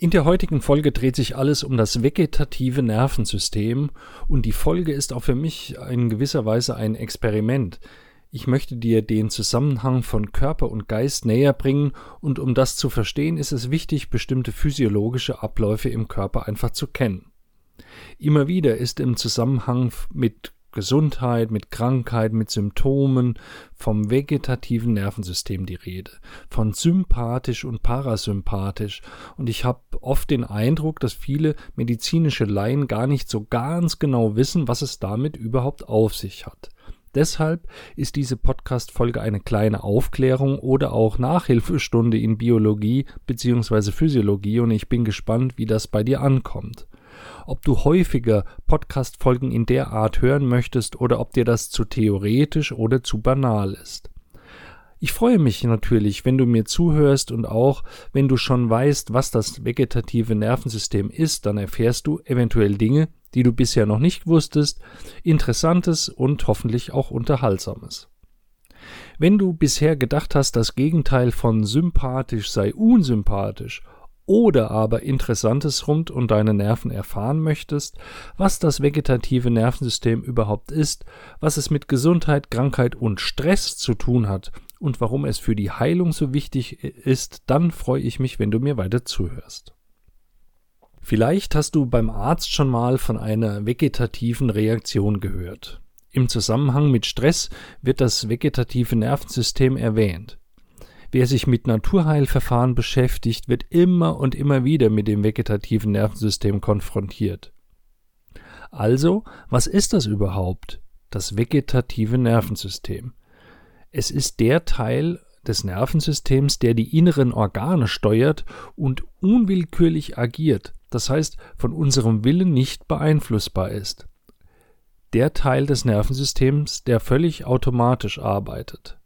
In der heutigen Folge dreht sich alles um das vegetative Nervensystem und die Folge ist auch für mich in gewisser Weise ein Experiment. Ich möchte dir den Zusammenhang von Körper und Geist näher bringen und um das zu verstehen, ist es wichtig, bestimmte physiologische Abläufe im Körper einfach zu kennen. Immer wieder ist im Zusammenhang mit Gesundheit, mit Krankheit, mit Symptomen, vom vegetativen Nervensystem die Rede, von sympathisch und parasympathisch. Und ich habe oft den Eindruck, dass viele medizinische Laien gar nicht so ganz genau wissen, was es damit überhaupt auf sich hat. Deshalb ist diese Podcast-Folge eine kleine Aufklärung oder auch Nachhilfestunde in Biologie bzw. Physiologie und ich bin gespannt, wie das bei dir ankommt ob du häufiger Podcast-Folgen in der Art hören möchtest oder ob dir das zu theoretisch oder zu banal ist. Ich freue mich natürlich, wenn du mir zuhörst und auch wenn du schon weißt, was das vegetative Nervensystem ist, dann erfährst du eventuell Dinge, die du bisher noch nicht wusstest, Interessantes und hoffentlich auch Unterhaltsames. Wenn du bisher gedacht hast, das Gegenteil von sympathisch sei unsympathisch oder aber Interessantes rund um deine Nerven erfahren möchtest, was das vegetative Nervensystem überhaupt ist, was es mit Gesundheit, Krankheit und Stress zu tun hat und warum es für die Heilung so wichtig ist, dann freue ich mich, wenn du mir weiter zuhörst. Vielleicht hast du beim Arzt schon mal von einer vegetativen Reaktion gehört. Im Zusammenhang mit Stress wird das vegetative Nervensystem erwähnt. Wer sich mit Naturheilverfahren beschäftigt, wird immer und immer wieder mit dem vegetativen Nervensystem konfrontiert. Also, was ist das überhaupt? Das vegetative Nervensystem. Es ist der Teil des Nervensystems, der die inneren Organe steuert und unwillkürlich agiert, das heißt von unserem Willen nicht beeinflussbar ist. Der Teil des Nervensystems, der völlig automatisch arbeitet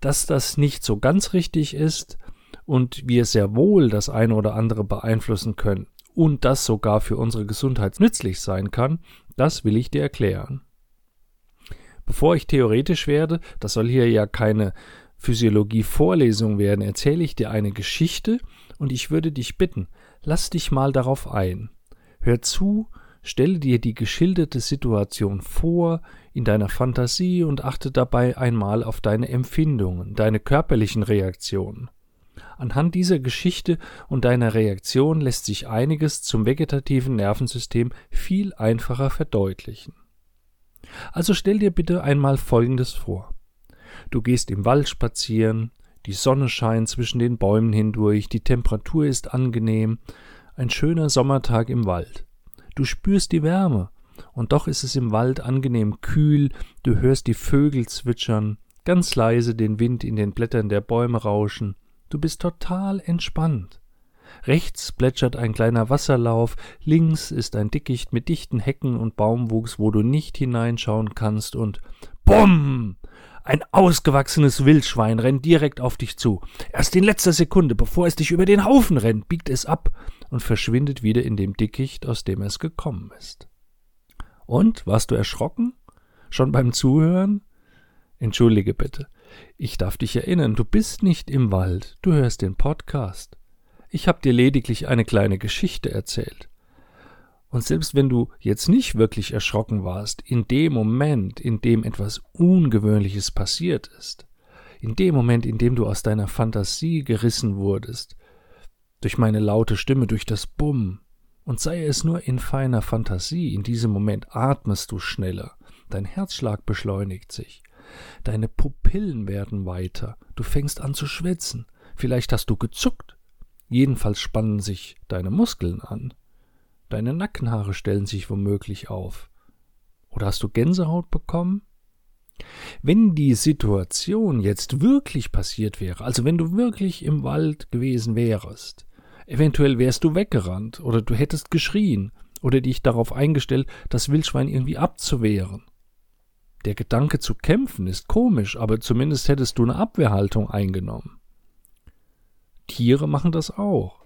dass das nicht so ganz richtig ist und wir sehr wohl das eine oder andere beeinflussen können und das sogar für unsere Gesundheit nützlich sein kann, das will ich dir erklären. Bevor ich theoretisch werde, das soll hier ja keine Physiologie-Vorlesung werden, erzähle ich dir eine Geschichte und ich würde dich bitten, lass dich mal darauf ein. Hör zu, stelle dir die geschilderte Situation vor, in deiner Fantasie und achte dabei einmal auf deine Empfindungen, deine körperlichen Reaktionen. Anhand dieser Geschichte und deiner Reaktion lässt sich einiges zum vegetativen Nervensystem viel einfacher verdeutlichen. Also stell dir bitte einmal Folgendes vor. Du gehst im Wald spazieren, die Sonne scheint zwischen den Bäumen hindurch, die Temperatur ist angenehm, ein schöner Sommertag im Wald. Du spürst die Wärme, und doch ist es im Wald angenehm kühl, du hörst die Vögel zwitschern, ganz leise den Wind in den Blättern der Bäume rauschen, du bist total entspannt. Rechts plätschert ein kleiner Wasserlauf, links ist ein Dickicht mit dichten Hecken und Baumwuchs, wo du nicht hineinschauen kannst, und Bumm! Ein ausgewachsenes Wildschwein rennt direkt auf dich zu. Erst in letzter Sekunde, bevor es dich über den Haufen rennt, biegt es ab und verschwindet wieder in dem Dickicht, aus dem es gekommen ist. Und, warst du erschrocken? Schon beim Zuhören? Entschuldige bitte. Ich darf dich erinnern, du bist nicht im Wald, du hörst den Podcast. Ich habe dir lediglich eine kleine Geschichte erzählt. Und selbst wenn du jetzt nicht wirklich erschrocken warst, in dem Moment, in dem etwas Ungewöhnliches passiert ist, in dem Moment, in dem du aus deiner Fantasie gerissen wurdest, durch meine laute Stimme, durch das Bumm, und sei es nur in feiner Fantasie, in diesem Moment atmest du schneller, dein Herzschlag beschleunigt sich, deine Pupillen werden weiter, du fängst an zu schwitzen, vielleicht hast du gezuckt, jedenfalls spannen sich deine Muskeln an, deine Nackenhaare stellen sich womöglich auf. Oder hast du Gänsehaut bekommen? Wenn die Situation jetzt wirklich passiert wäre, also wenn du wirklich im Wald gewesen wärest, Eventuell wärst du weggerannt oder du hättest geschrien oder dich darauf eingestellt, das Wildschwein irgendwie abzuwehren. Der Gedanke zu kämpfen ist komisch, aber zumindest hättest du eine Abwehrhaltung eingenommen. Tiere machen das auch.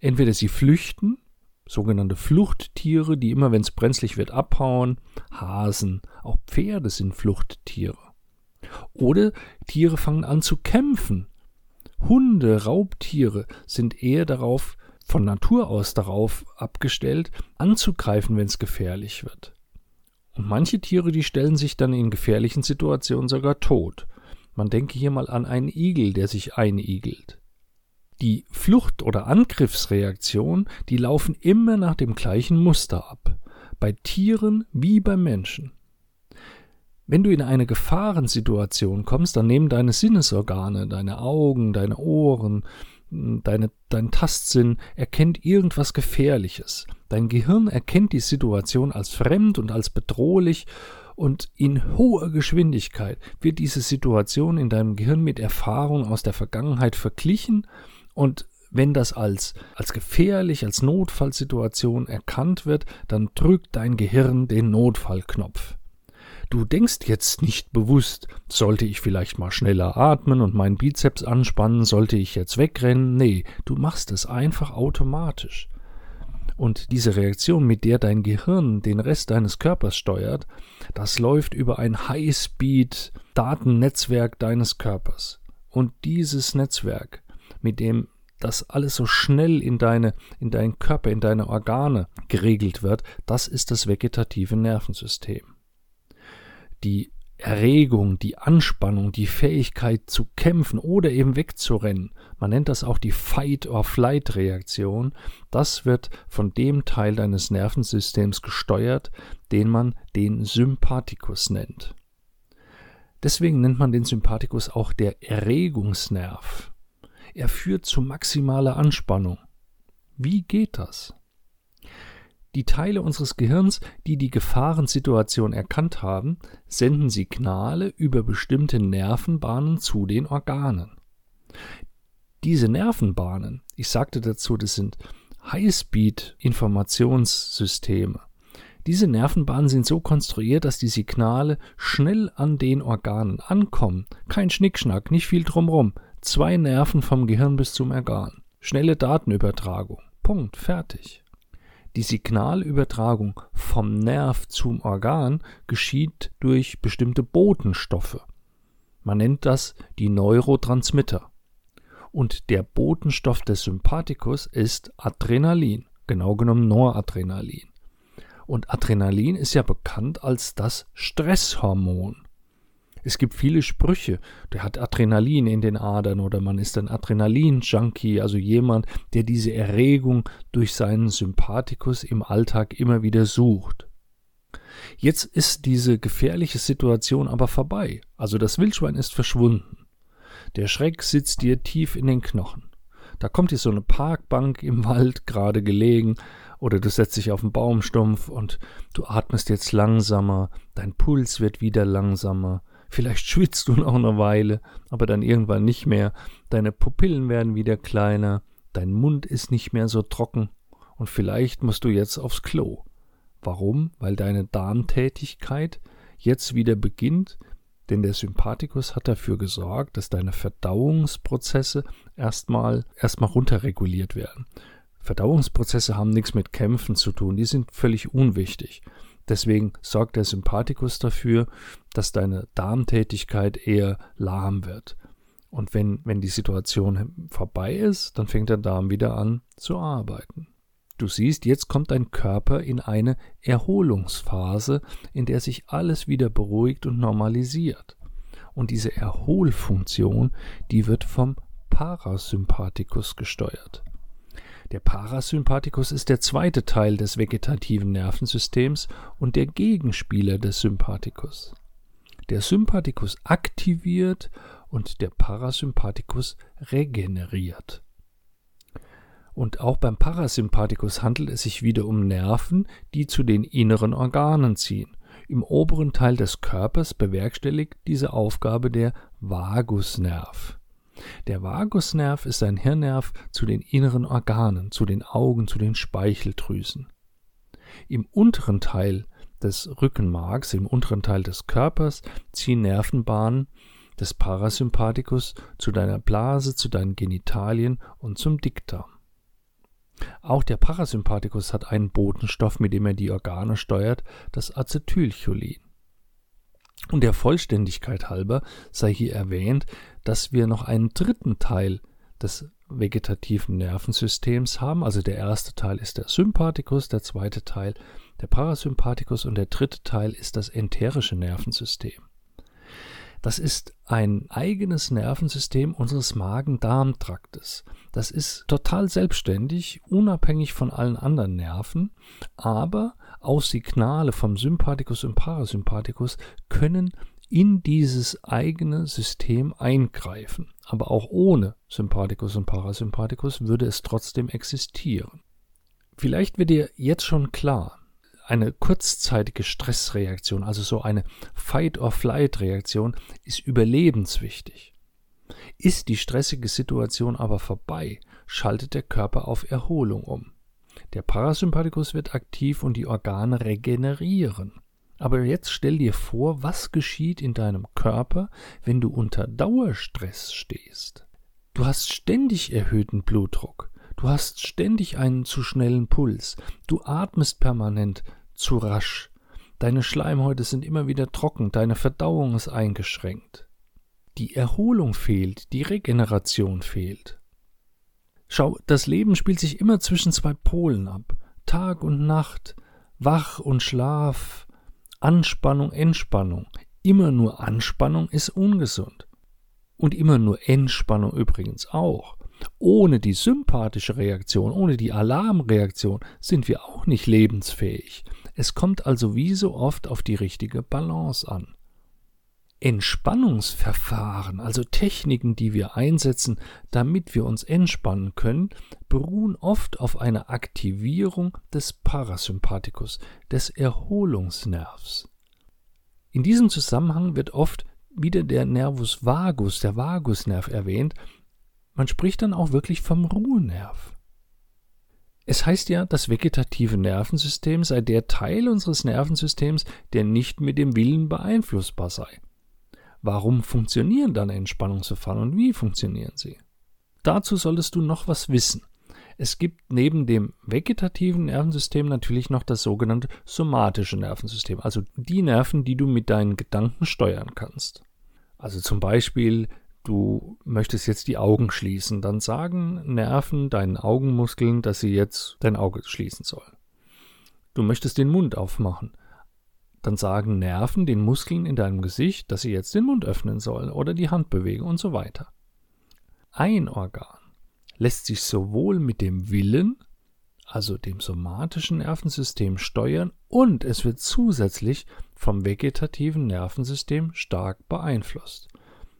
Entweder sie flüchten, sogenannte Fluchttiere, die immer, wenn es brenzlig wird, abhauen, Hasen, auch Pferde sind Fluchttiere. Oder Tiere fangen an zu kämpfen. Hunde, Raubtiere sind eher darauf, von Natur aus darauf abgestellt, anzugreifen, wenn es gefährlich wird. Und manche Tiere, die stellen sich dann in gefährlichen Situationen sogar tot. Man denke hier mal an einen Igel, der sich einigelt. Die Flucht- oder Angriffsreaktion, die laufen immer nach dem gleichen Muster ab. Bei Tieren wie bei Menschen. Wenn du in eine Gefahrensituation kommst, dann nehmen deine Sinnesorgane, deine Augen, deine Ohren, deine, dein Tastsinn erkennt irgendwas Gefährliches. Dein Gehirn erkennt die Situation als fremd und als bedrohlich und in hoher Geschwindigkeit wird diese Situation in deinem Gehirn mit Erfahrungen aus der Vergangenheit verglichen und wenn das als, als gefährlich, als Notfallsituation erkannt wird, dann drückt dein Gehirn den Notfallknopf. Du denkst jetzt nicht bewusst, sollte ich vielleicht mal schneller atmen und meinen Bizeps anspannen, sollte ich jetzt wegrennen? Nee, du machst es einfach automatisch. Und diese Reaktion, mit der dein Gehirn den Rest deines Körpers steuert, das läuft über ein Highspeed-Datennetzwerk deines Körpers. Und dieses Netzwerk, mit dem das alles so schnell in deine, in deinen Körper, in deine Organe geregelt wird, das ist das vegetative Nervensystem die Erregung, die Anspannung, die Fähigkeit zu kämpfen oder eben wegzurennen, man nennt das auch die Fight-or-Flight-Reaktion, das wird von dem Teil deines Nervensystems gesteuert, den man den Sympathikus nennt. Deswegen nennt man den Sympathikus auch der Erregungsnerv. Er führt zu maximaler Anspannung. Wie geht das? Die Teile unseres Gehirns, die die Gefahrensituation erkannt haben, senden Signale über bestimmte Nervenbahnen zu den Organen. Diese Nervenbahnen, ich sagte dazu, das sind Highspeed-Informationssysteme. Diese Nervenbahnen sind so konstruiert, dass die Signale schnell an den Organen ankommen. Kein Schnickschnack, nicht viel drumrum. Zwei Nerven vom Gehirn bis zum Organ. Schnelle Datenübertragung. Punkt, fertig. Die Signalübertragung vom Nerv zum Organ geschieht durch bestimmte Botenstoffe. Man nennt das die Neurotransmitter. Und der Botenstoff des Sympathikus ist Adrenalin, genau genommen Noradrenalin. Und Adrenalin ist ja bekannt als das Stresshormon. Es gibt viele Sprüche, der hat Adrenalin in den Adern oder man ist ein Adrenalin-Junkie, also jemand, der diese Erregung durch seinen Sympathikus im Alltag immer wieder sucht. Jetzt ist diese gefährliche Situation aber vorbei, also das Wildschwein ist verschwunden. Der Schreck sitzt dir tief in den Knochen. Da kommt dir so eine Parkbank im Wald gerade gelegen, oder du setzt dich auf den Baumstumpf und du atmest jetzt langsamer, dein Puls wird wieder langsamer, Vielleicht schwitzt du noch eine Weile, aber dann irgendwann nicht mehr. Deine Pupillen werden wieder kleiner, dein Mund ist nicht mehr so trocken und vielleicht musst du jetzt aufs Klo. Warum? Weil deine Darmtätigkeit jetzt wieder beginnt, denn der Sympathikus hat dafür gesorgt, dass deine Verdauungsprozesse erstmal erstmal runterreguliert werden. Verdauungsprozesse haben nichts mit Kämpfen zu tun, die sind völlig unwichtig. Deswegen sorgt der Sympathikus dafür, dass deine Darmtätigkeit eher lahm wird. Und wenn, wenn die Situation vorbei ist, dann fängt der Darm wieder an zu arbeiten. Du siehst, jetzt kommt dein Körper in eine Erholungsphase, in der sich alles wieder beruhigt und normalisiert. Und diese Erholfunktion, die wird vom Parasympathikus gesteuert. Der Parasympathikus ist der zweite Teil des vegetativen Nervensystems und der Gegenspieler des Sympathikus. Der Sympathikus aktiviert und der Parasympathikus regeneriert. Und auch beim Parasympathikus handelt es sich wieder um Nerven, die zu den inneren Organen ziehen. Im oberen Teil des Körpers bewerkstelligt diese Aufgabe der Vagusnerv. Der Vagusnerv ist ein Hirnnerv zu den inneren Organen, zu den Augen, zu den Speicheldrüsen. Im unteren Teil des Rückenmarks, im unteren Teil des Körpers, ziehen Nervenbahnen des Parasympathikus zu deiner Blase, zu deinen Genitalien und zum Dickdarm. Auch der Parasympathikus hat einen Botenstoff, mit dem er die Organe steuert, das Acetylcholin. Und der Vollständigkeit halber sei hier erwähnt, dass wir noch einen dritten Teil des vegetativen Nervensystems haben. Also der erste Teil ist der Sympathikus, der zweite Teil der Parasympathikus und der dritte Teil ist das enterische Nervensystem. Das ist ein eigenes Nervensystem unseres Magen-Darm-Traktes. Das ist total selbstständig, unabhängig von allen anderen Nerven, aber auch Signale vom Sympathikus und Parasympathikus können in dieses eigene System eingreifen. Aber auch ohne Sympathikus und Parasympathikus würde es trotzdem existieren. Vielleicht wird dir jetzt schon klar, eine kurzzeitige Stressreaktion, also so eine Fight-or-Flight-Reaktion, ist überlebenswichtig. Ist die stressige Situation aber vorbei, schaltet der Körper auf Erholung um. Der Parasympathikus wird aktiv und die Organe regenerieren. Aber jetzt stell dir vor, was geschieht in deinem Körper, wenn du unter Dauerstress stehst. Du hast ständig erhöhten Blutdruck. Du hast ständig einen zu schnellen Puls. Du atmest permanent zu rasch. Deine Schleimhäute sind immer wieder trocken, deine Verdauung ist eingeschränkt. Die Erholung fehlt, die Regeneration fehlt. Schau, das Leben spielt sich immer zwischen zwei Polen ab. Tag und Nacht, Wach und Schlaf, Anspannung, Entspannung. Immer nur Anspannung ist ungesund. Und immer nur Entspannung übrigens auch. Ohne die sympathische Reaktion, ohne die Alarmreaktion sind wir auch nicht lebensfähig. Es kommt also wie so oft auf die richtige Balance an. Entspannungsverfahren, also Techniken, die wir einsetzen, damit wir uns entspannen können, beruhen oft auf einer Aktivierung des Parasympathikus, des Erholungsnervs. In diesem Zusammenhang wird oft wieder der Nervus vagus, der Vagusnerv erwähnt, man spricht dann auch wirklich vom Ruhenerv. Es heißt ja, das vegetative Nervensystem sei der Teil unseres Nervensystems, der nicht mit dem Willen beeinflussbar sei. Warum funktionieren dann Entspannungsverfahren und wie funktionieren sie? Dazu solltest du noch was wissen. Es gibt neben dem vegetativen Nervensystem natürlich noch das sogenannte somatische Nervensystem, also die Nerven, die du mit deinen Gedanken steuern kannst. Also zum Beispiel du möchtest jetzt die Augen schließen, dann sagen Nerven deinen Augenmuskeln, dass sie jetzt dein Auge schließen sollen. Du möchtest den Mund aufmachen, dann sagen Nerven den Muskeln in deinem Gesicht, dass sie jetzt den Mund öffnen sollen oder die Hand bewegen und so weiter. Ein Organ lässt sich sowohl mit dem Willen, also dem somatischen Nervensystem, steuern und es wird zusätzlich vom vegetativen Nervensystem stark beeinflusst.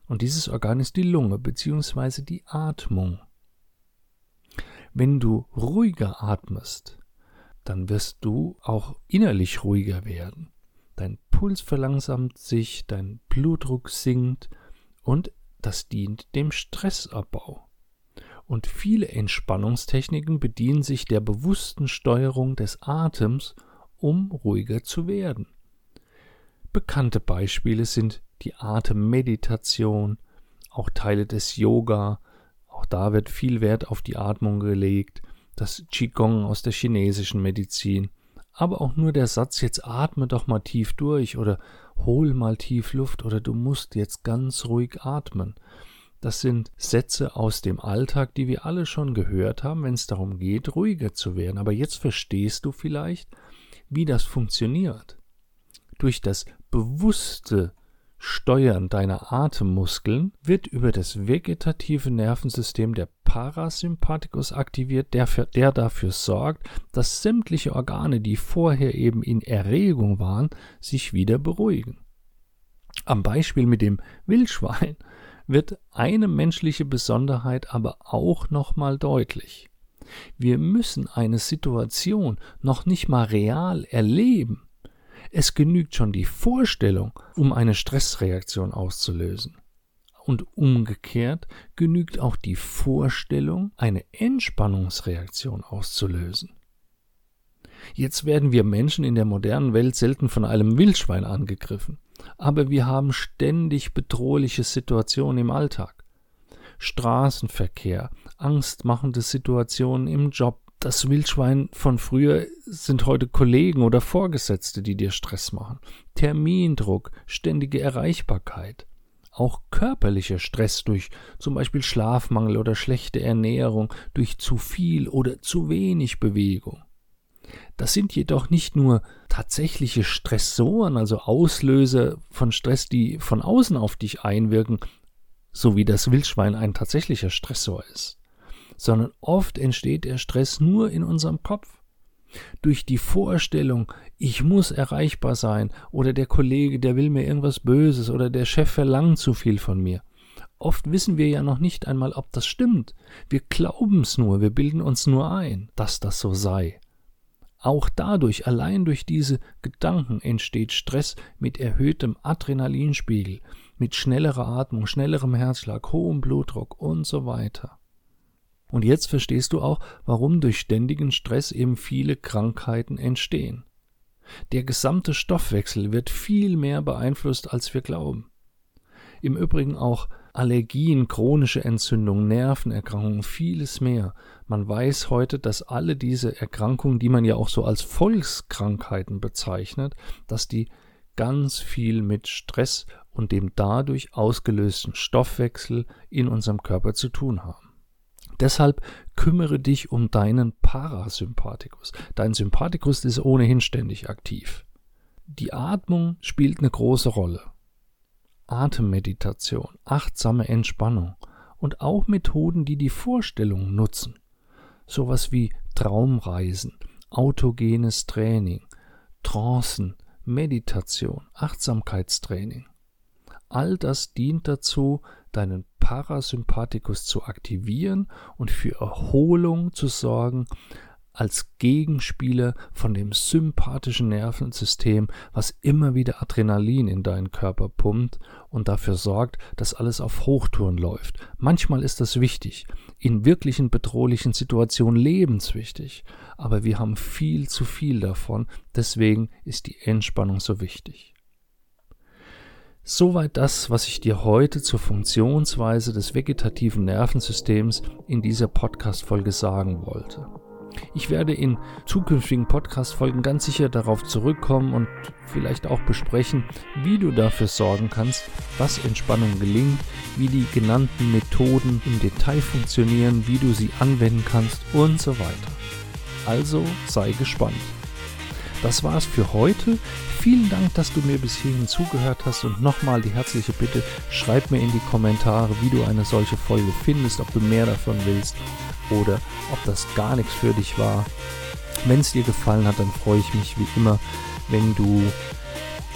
Und dieses Organ ist die Lunge bzw. die Atmung. Wenn du ruhiger atmest, dann wirst du auch innerlich ruhiger werden. Dein Puls verlangsamt sich, dein Blutdruck sinkt und das dient dem Stressabbau. Und viele Entspannungstechniken bedienen sich der bewussten Steuerung des Atems, um ruhiger zu werden. Bekannte Beispiele sind die Atemmeditation, auch Teile des Yoga, auch da wird viel Wert auf die Atmung gelegt, das Qigong aus der chinesischen Medizin, aber auch nur der Satz, jetzt atme doch mal tief durch oder hol mal tief Luft oder du musst jetzt ganz ruhig atmen. Das sind Sätze aus dem Alltag, die wir alle schon gehört haben, wenn es darum geht, ruhiger zu werden. Aber jetzt verstehst du vielleicht, wie das funktioniert. Durch das bewusste Steuern deiner Atemmuskeln wird über das vegetative Nervensystem der Parasympathikus aktiviert, der, für, der dafür sorgt, dass sämtliche Organe, die vorher eben in Erregung waren, sich wieder beruhigen. Am Beispiel mit dem Wildschwein wird eine menschliche Besonderheit aber auch nochmal deutlich. Wir müssen eine Situation noch nicht mal real erleben, es genügt schon die Vorstellung, um eine Stressreaktion auszulösen. Und umgekehrt genügt auch die Vorstellung, eine Entspannungsreaktion auszulösen. Jetzt werden wir Menschen in der modernen Welt selten von einem Wildschwein angegriffen, aber wir haben ständig bedrohliche Situationen im Alltag. Straßenverkehr, angstmachende Situationen im Job, das Wildschwein von früher sind heute Kollegen oder Vorgesetzte, die dir Stress machen. Termindruck, ständige Erreichbarkeit. Auch körperlicher Stress durch zum Beispiel Schlafmangel oder schlechte Ernährung, durch zu viel oder zu wenig Bewegung. Das sind jedoch nicht nur tatsächliche Stressoren, also Auslöser von Stress, die von außen auf dich einwirken, so wie das Wildschwein ein tatsächlicher Stressor ist sondern oft entsteht der Stress nur in unserem Kopf. Durch die Vorstellung, ich muss erreichbar sein, oder der Kollege, der will mir irgendwas Böses, oder der Chef verlangt zu viel von mir. Oft wissen wir ja noch nicht einmal, ob das stimmt. Wir glauben es nur, wir bilden uns nur ein, dass das so sei. Auch dadurch, allein durch diese Gedanken entsteht Stress mit erhöhtem Adrenalinspiegel, mit schnellerer Atmung, schnellerem Herzschlag, hohem Blutdruck und so weiter. Und jetzt verstehst du auch, warum durch ständigen Stress eben viele Krankheiten entstehen. Der gesamte Stoffwechsel wird viel mehr beeinflusst, als wir glauben. Im Übrigen auch Allergien, chronische Entzündungen, Nervenerkrankungen, vieles mehr. Man weiß heute, dass alle diese Erkrankungen, die man ja auch so als Volkskrankheiten bezeichnet, dass die ganz viel mit Stress und dem dadurch ausgelösten Stoffwechsel in unserem Körper zu tun haben. Deshalb kümmere dich um deinen Parasympathikus. Dein Sympathikus ist ohnehin ständig aktiv. Die Atmung spielt eine große Rolle. Atemmeditation, achtsame Entspannung und auch Methoden, die die Vorstellung nutzen. Sowas wie Traumreisen, autogenes Training, Trancen, Meditation, Achtsamkeitstraining. All das dient dazu, deinen Parasympathikus zu aktivieren und für Erholung zu sorgen, als Gegenspieler von dem sympathischen Nervensystem, was immer wieder Adrenalin in deinen Körper pumpt und dafür sorgt, dass alles auf Hochtouren läuft. Manchmal ist das wichtig, in wirklichen bedrohlichen Situationen lebenswichtig, aber wir haben viel zu viel davon, deswegen ist die Entspannung so wichtig. Soweit das, was ich dir heute zur Funktionsweise des vegetativen Nervensystems in dieser Podcast-Folge sagen wollte. Ich werde in zukünftigen Podcast-Folgen ganz sicher darauf zurückkommen und vielleicht auch besprechen, wie du dafür sorgen kannst, dass Entspannung gelingt, wie die genannten Methoden im Detail funktionieren, wie du sie anwenden kannst und so weiter. Also sei gespannt. Das war's für heute. Vielen Dank, dass du mir bis hierhin zugehört hast und nochmal die herzliche Bitte, schreib mir in die Kommentare, wie du eine solche Folge findest, ob du mehr davon willst oder ob das gar nichts für dich war. Wenn es dir gefallen hat, dann freue ich mich wie immer, wenn du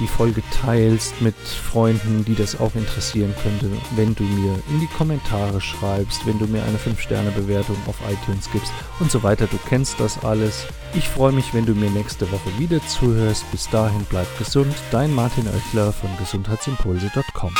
die Folge teilst mit Freunden, die das auch interessieren könnte, wenn du mir in die Kommentare schreibst, wenn du mir eine 5-Sterne-Bewertung auf iTunes gibst und so weiter. Du kennst das alles. Ich freue mich, wenn du mir nächste Woche wieder zuhörst. Bis dahin bleib gesund. Dein Martin Oechler von gesundheitsimpulse.com.